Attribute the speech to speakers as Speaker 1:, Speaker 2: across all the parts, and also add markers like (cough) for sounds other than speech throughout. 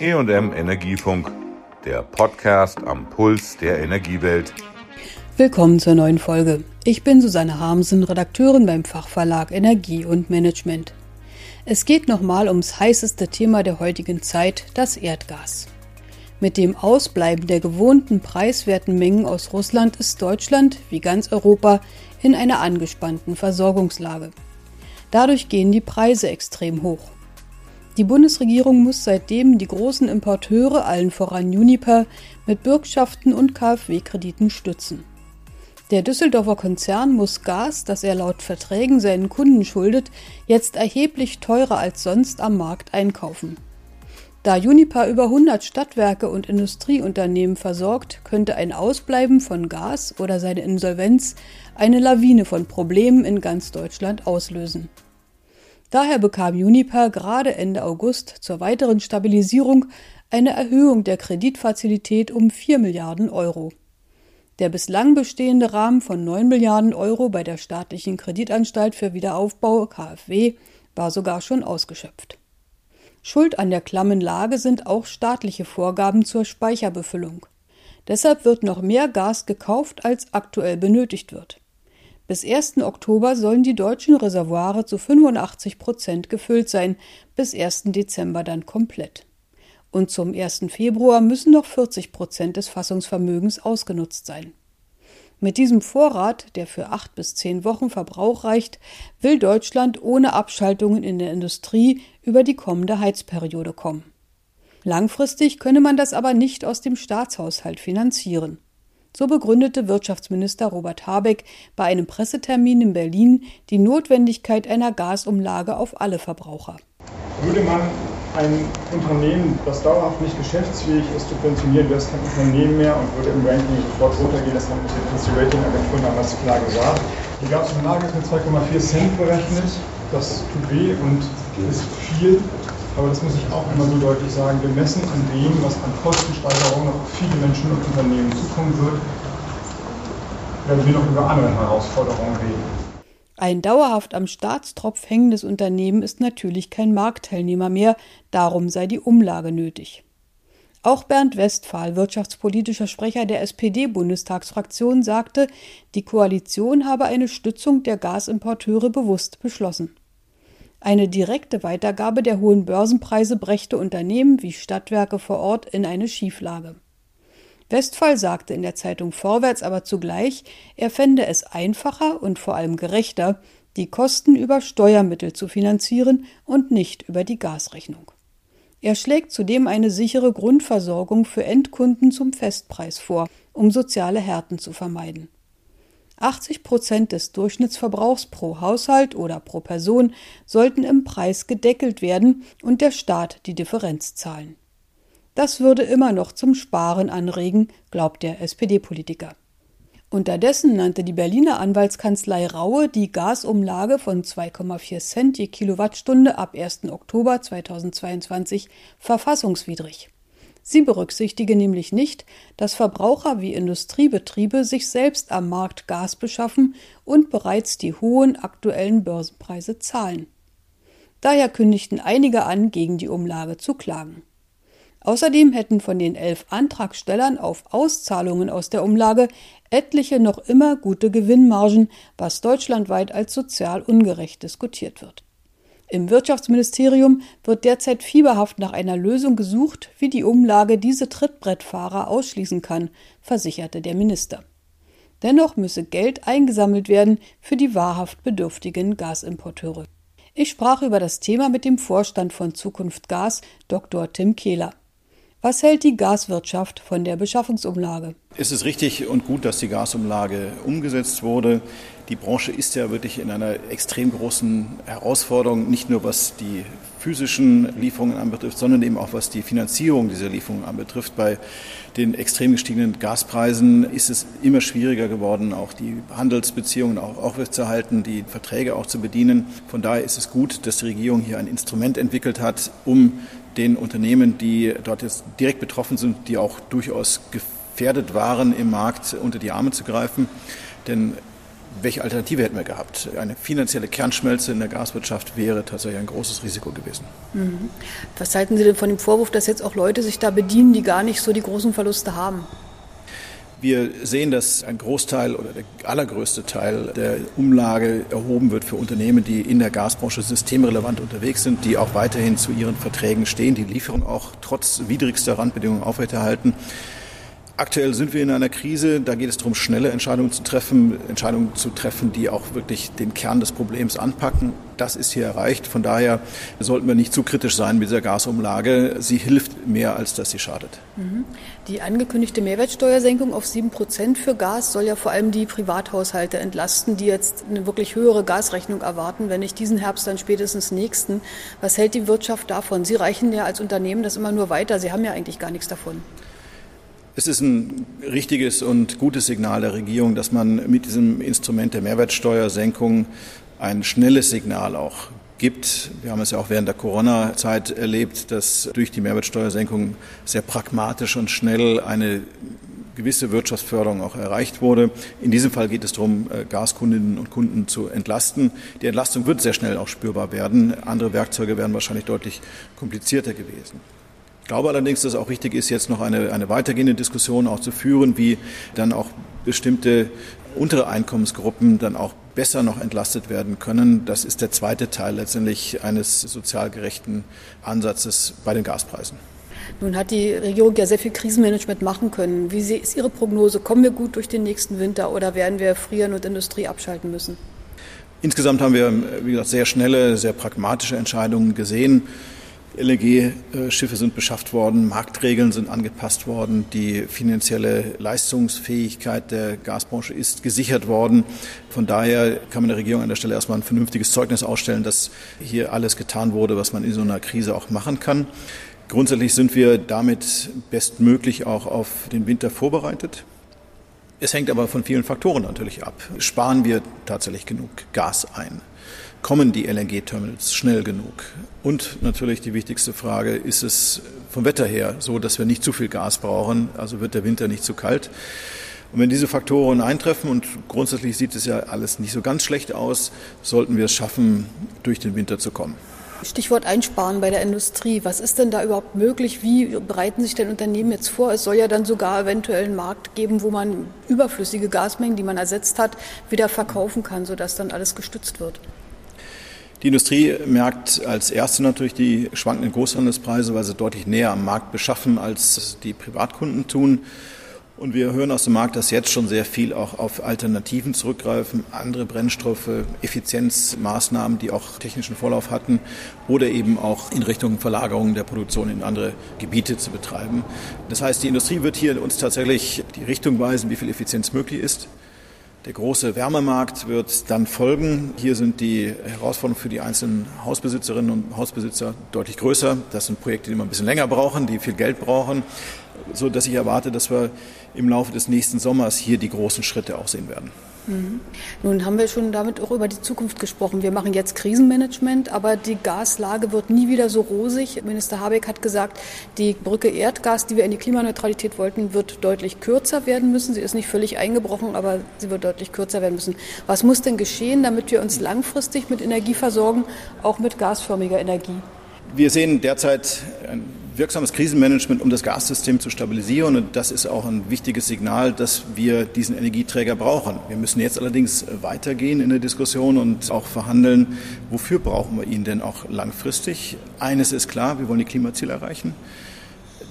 Speaker 1: EM Energiefunk, der Podcast am Puls der Energiewelt.
Speaker 2: Willkommen zur neuen Folge. Ich bin Susanne Harmsen, Redakteurin beim Fachverlag Energie und Management. Es geht nochmal ums heißeste Thema der heutigen Zeit, das Erdgas. Mit dem Ausbleiben der gewohnten preiswerten Mengen aus Russland ist Deutschland, wie ganz Europa, in einer angespannten Versorgungslage. Dadurch gehen die Preise extrem hoch. Die Bundesregierung muss seitdem die großen Importeure, allen voran Uniper, mit Bürgschaften und KfW-Krediten stützen. Der Düsseldorfer Konzern muss Gas, das er laut Verträgen seinen Kunden schuldet, jetzt erheblich teurer als sonst am Markt einkaufen. Da Uniper über 100 Stadtwerke und Industrieunternehmen versorgt, könnte ein Ausbleiben von Gas oder seine Insolvenz eine Lawine von Problemen in ganz Deutschland auslösen. Daher bekam Uniper gerade Ende August zur weiteren Stabilisierung eine Erhöhung der Kreditfazilität um 4 Milliarden Euro. Der bislang bestehende Rahmen von 9 Milliarden Euro bei der staatlichen Kreditanstalt für Wiederaufbau KfW war sogar schon ausgeschöpft. Schuld an der klammen Lage sind auch staatliche Vorgaben zur Speicherbefüllung. Deshalb wird noch mehr Gas gekauft, als aktuell benötigt wird. Bis 1. Oktober sollen die deutschen Reservoire zu 85 Prozent gefüllt sein, bis 1. Dezember dann komplett. Und zum 1. Februar müssen noch 40 Prozent des Fassungsvermögens ausgenutzt sein. Mit diesem Vorrat, der für acht bis zehn Wochen Verbrauch reicht, will Deutschland ohne Abschaltungen in der Industrie über die kommende Heizperiode kommen. Langfristig könne man das aber nicht aus dem Staatshaushalt finanzieren. So begründete Wirtschaftsminister Robert Habeck bei einem Pressetermin in Berlin die Notwendigkeit einer Gasumlage auf alle Verbraucher.
Speaker 3: Würde man ein Unternehmen, das dauerhaft nicht geschäftsfähig ist, subventionieren, wäre es kein Unternehmen mehr und würde im Ranking sofort runtergehen. Das haben die Ratingagenturen damals klar gesagt. Die Gasumlage ist mit 2,4 Cent berechnet. Das tut weh und ist viel. Aber das muss ich auch immer so deutlich sagen, gemessen an dem, was an Kostensteigerungen auf viele Menschen und Unternehmen zukommen wird, werden wir noch über andere Herausforderungen reden.
Speaker 2: Ein dauerhaft am Staatstropf hängendes Unternehmen ist natürlich kein Marktteilnehmer mehr, darum sei die Umlage nötig. Auch Bernd Westphal, wirtschaftspolitischer Sprecher der SPD-Bundestagsfraktion, sagte, die Koalition habe eine Stützung der Gasimporteure bewusst beschlossen. Eine direkte Weitergabe der hohen Börsenpreise brächte Unternehmen wie Stadtwerke vor Ort in eine Schieflage. Westphal sagte in der Zeitung Vorwärts aber zugleich, er fände es einfacher und vor allem gerechter, die Kosten über Steuermittel zu finanzieren und nicht über die Gasrechnung. Er schlägt zudem eine sichere Grundversorgung für Endkunden zum Festpreis vor, um soziale Härten zu vermeiden. 80 Prozent des Durchschnittsverbrauchs pro Haushalt oder pro Person sollten im Preis gedeckelt werden und der Staat die Differenz zahlen. Das würde immer noch zum Sparen anregen, glaubt der SPD-Politiker. Unterdessen nannte die Berliner Anwaltskanzlei Raue die Gasumlage von 2,4 Cent je Kilowattstunde ab 1. Oktober 2022 verfassungswidrig. Sie berücksichtige nämlich nicht, dass Verbraucher wie Industriebetriebe sich selbst am Markt Gas beschaffen und bereits die hohen aktuellen Börsenpreise zahlen. Daher kündigten einige an, gegen die Umlage zu klagen. Außerdem hätten von den elf Antragstellern auf Auszahlungen aus der Umlage etliche noch immer gute Gewinnmargen, was deutschlandweit als sozial ungerecht diskutiert wird. Im Wirtschaftsministerium wird derzeit fieberhaft nach einer Lösung gesucht, wie die Umlage diese Trittbrettfahrer ausschließen kann, versicherte der Minister. Dennoch müsse Geld eingesammelt werden für die wahrhaft bedürftigen Gasimporteure. Ich sprach über das Thema mit dem Vorstand von Zukunft Gas, Dr. Tim Kehler. Was hält die Gaswirtschaft von der Beschaffungsumlage?
Speaker 4: Es ist richtig und gut, dass die Gasumlage umgesetzt wurde. Die Branche ist ja wirklich in einer extrem großen Herausforderung, nicht nur was die physischen Lieferungen anbetrifft, sondern eben auch was die Finanzierung dieser Lieferungen anbetrifft. Bei den extrem gestiegenen Gaspreisen ist es immer schwieriger geworden, auch die Handelsbeziehungen aufrechtzuerhalten, die Verträge auch zu bedienen. Von daher ist es gut, dass die Regierung hier ein Instrument entwickelt hat, um den Unternehmen, die dort jetzt direkt betroffen sind, die auch durchaus gefährdet waren, im Markt unter die Arme zu greifen. Denn welche Alternative hätten wir gehabt? Eine finanzielle Kernschmelze in der Gaswirtschaft wäre tatsächlich ein großes Risiko gewesen.
Speaker 2: Mhm. Was halten Sie denn von dem Vorwurf, dass jetzt auch Leute sich da bedienen, die gar nicht so die großen Verluste haben?
Speaker 4: Wir sehen, dass ein Großteil oder der allergrößte Teil der Umlage erhoben wird für Unternehmen, die in der Gasbranche systemrelevant unterwegs sind, die auch weiterhin zu ihren Verträgen stehen, die Lieferung auch trotz widrigster Randbedingungen aufrechterhalten. Aktuell sind wir in einer Krise, da geht es darum, schnelle Entscheidungen zu treffen, Entscheidungen zu treffen, die auch wirklich den Kern des Problems anpacken. Das ist hier erreicht. Von daher sollten wir nicht zu kritisch sein mit dieser Gasumlage. Sie hilft mehr, als dass sie schadet.
Speaker 2: Mhm. Die angekündigte Mehrwertsteuersenkung auf sieben Prozent für Gas soll ja vor allem die Privathaushalte entlasten, die jetzt eine wirklich höhere Gasrechnung erwarten, wenn nicht diesen Herbst, dann spätestens nächsten. Was hält die Wirtschaft davon? Sie reichen ja als Unternehmen das immer nur weiter. Sie haben ja eigentlich gar nichts davon.
Speaker 4: Es ist ein richtiges und gutes Signal der Regierung, dass man mit diesem Instrument der Mehrwertsteuersenkung ein schnelles Signal auch gibt. Wir haben es ja auch während der Corona-Zeit erlebt, dass durch die Mehrwertsteuersenkung sehr pragmatisch und schnell eine gewisse Wirtschaftsförderung auch erreicht wurde. In diesem Fall geht es darum, äh, Gaskundinnen und Kunden zu entlasten. Die Entlastung wird sehr schnell auch spürbar werden. Andere Werkzeuge wären wahrscheinlich deutlich komplizierter gewesen. Ich glaube allerdings, dass es auch wichtig ist, jetzt noch eine, eine weitergehende Diskussion auch zu führen, wie dann auch bestimmte untere Einkommensgruppen dann auch besser noch entlastet werden können. Das ist der zweite Teil letztendlich eines sozial gerechten Ansatzes bei den Gaspreisen.
Speaker 2: Nun hat die Regierung ja sehr viel Krisenmanagement machen können. Wie ist Ihre Prognose? Kommen wir gut durch den nächsten Winter oder werden wir frieren und Industrie abschalten müssen?
Speaker 4: Insgesamt haben wir, wie gesagt, sehr schnelle, sehr pragmatische Entscheidungen gesehen. LNG-Schiffe sind beschafft worden, Marktregeln sind angepasst worden, die finanzielle Leistungsfähigkeit der Gasbranche ist gesichert worden. Von daher kann man der Regierung an der Stelle erstmal ein vernünftiges Zeugnis ausstellen, dass hier alles getan wurde, was man in so einer Krise auch machen kann. Grundsätzlich sind wir damit bestmöglich auch auf den Winter vorbereitet. Es hängt aber von vielen Faktoren natürlich ab. Sparen wir tatsächlich genug Gas ein? Kommen die LNG-Terminals schnell genug? Und natürlich die wichtigste Frage, ist es vom Wetter her so, dass wir nicht zu viel Gas brauchen, also wird der Winter nicht zu kalt? Und wenn diese Faktoren eintreffen, und grundsätzlich sieht es ja alles nicht so ganz schlecht aus, sollten wir es schaffen, durch den Winter zu kommen.
Speaker 2: Stichwort Einsparen bei der Industrie. Was ist denn da überhaupt möglich? Wie bereiten sich denn Unternehmen jetzt vor? Es soll ja dann sogar eventuell einen Markt geben, wo man überflüssige Gasmengen, die man ersetzt hat, wieder verkaufen kann, sodass dann alles gestützt wird.
Speaker 4: Die Industrie merkt als erste natürlich die schwankenden Großhandelspreise, weil sie deutlich näher am Markt beschaffen, als die Privatkunden tun. Und wir hören aus dem Markt, dass jetzt schon sehr viel auch auf Alternativen zurückgreifen, andere Brennstoffe, Effizienzmaßnahmen, die auch technischen Vorlauf hatten oder eben auch in Richtung Verlagerung der Produktion in andere Gebiete zu betreiben. Das heißt, die Industrie wird hier uns tatsächlich die Richtung weisen, wie viel Effizienz möglich ist. Der große Wärmemarkt wird dann folgen. Hier sind die Herausforderungen für die einzelnen Hausbesitzerinnen und Hausbesitzer deutlich größer. Das sind Projekte, die immer ein bisschen länger brauchen, die viel Geld brauchen, so dass ich erwarte, dass wir im Laufe des nächsten Sommers hier die großen Schritte auch sehen werden.
Speaker 2: Mhm. Nun haben wir schon damit auch über die Zukunft gesprochen. Wir machen jetzt Krisenmanagement, aber die Gaslage wird nie wieder so rosig. Minister Habeck hat gesagt, die Brücke Erdgas, die wir in die Klimaneutralität wollten, wird deutlich kürzer werden müssen. Sie ist nicht völlig eingebrochen, aber sie wird deutlich kürzer werden müssen. Was muss denn geschehen, damit wir uns langfristig mit Energie versorgen, auch mit gasförmiger Energie?
Speaker 4: Wir sehen derzeit ein wirksames Krisenmanagement, um das Gassystem zu stabilisieren. Und das ist auch ein wichtiges Signal, dass wir diesen Energieträger brauchen. Wir müssen jetzt allerdings weitergehen in der Diskussion und auch verhandeln, wofür brauchen wir ihn denn auch langfristig. Eines ist klar, wir wollen die Klimaziele erreichen.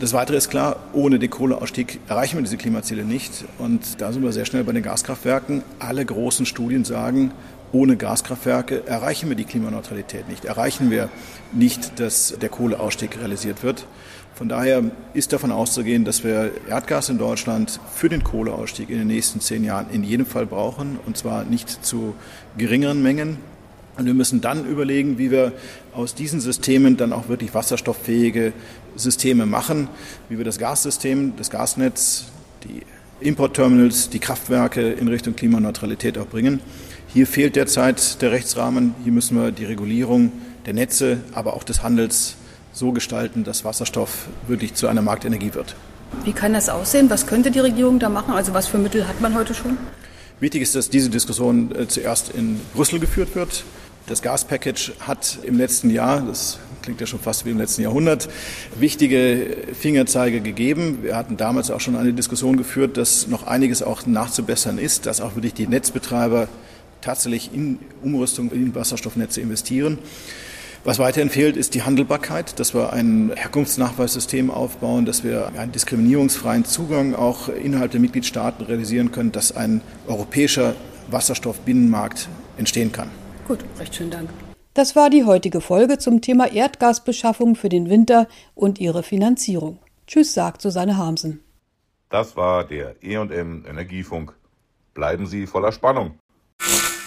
Speaker 4: Das Weitere ist klar, ohne den Kohleausstieg erreichen wir diese Klimaziele nicht. Und da sind wir sehr schnell bei den Gaskraftwerken. Alle großen Studien sagen, ohne Gaskraftwerke erreichen wir die Klimaneutralität nicht, erreichen wir nicht, dass der Kohleausstieg realisiert wird. Von daher ist davon auszugehen, dass wir Erdgas in Deutschland für den Kohleausstieg in den nächsten zehn Jahren in jedem Fall brauchen, und zwar nicht zu geringeren Mengen. Und wir müssen dann überlegen, wie wir aus diesen Systemen dann auch wirklich wasserstofffähige Systeme machen, wie wir das Gassystem, das Gasnetz, die Importterminals, die Kraftwerke in Richtung Klimaneutralität auch bringen. Hier fehlt derzeit der Rechtsrahmen. Hier müssen wir die Regulierung der Netze, aber auch des Handels so gestalten, dass Wasserstoff wirklich zu einer Marktenergie wird.
Speaker 2: Wie kann das aussehen? Was könnte die Regierung da machen? Also was für Mittel hat man heute schon?
Speaker 4: Wichtig ist, dass diese Diskussion äh, zuerst in Brüssel geführt wird. Das Gaspackage hat im letzten Jahr, das klingt ja schon fast wie im letzten Jahrhundert, wichtige Fingerzeige gegeben. Wir hatten damals auch schon eine Diskussion geführt, dass noch einiges auch nachzubessern ist, dass auch wirklich die Netzbetreiber tatsächlich in Umrüstung in Wasserstoffnetze investieren. Was weiterhin fehlt, ist die Handelbarkeit, dass wir ein Herkunftsnachweissystem aufbauen, dass wir einen diskriminierungsfreien Zugang auch innerhalb der Mitgliedstaaten realisieren können, dass ein europäischer Wasserstoffbinnenmarkt entstehen kann.
Speaker 2: Gut, recht schönen Dank. Das war die heutige Folge zum Thema Erdgasbeschaffung für den Winter und ihre Finanzierung. Tschüss, sagt Susanne Harmsen.
Speaker 1: Das war der EM Energiefunk. Bleiben Sie voller Spannung. you (laughs)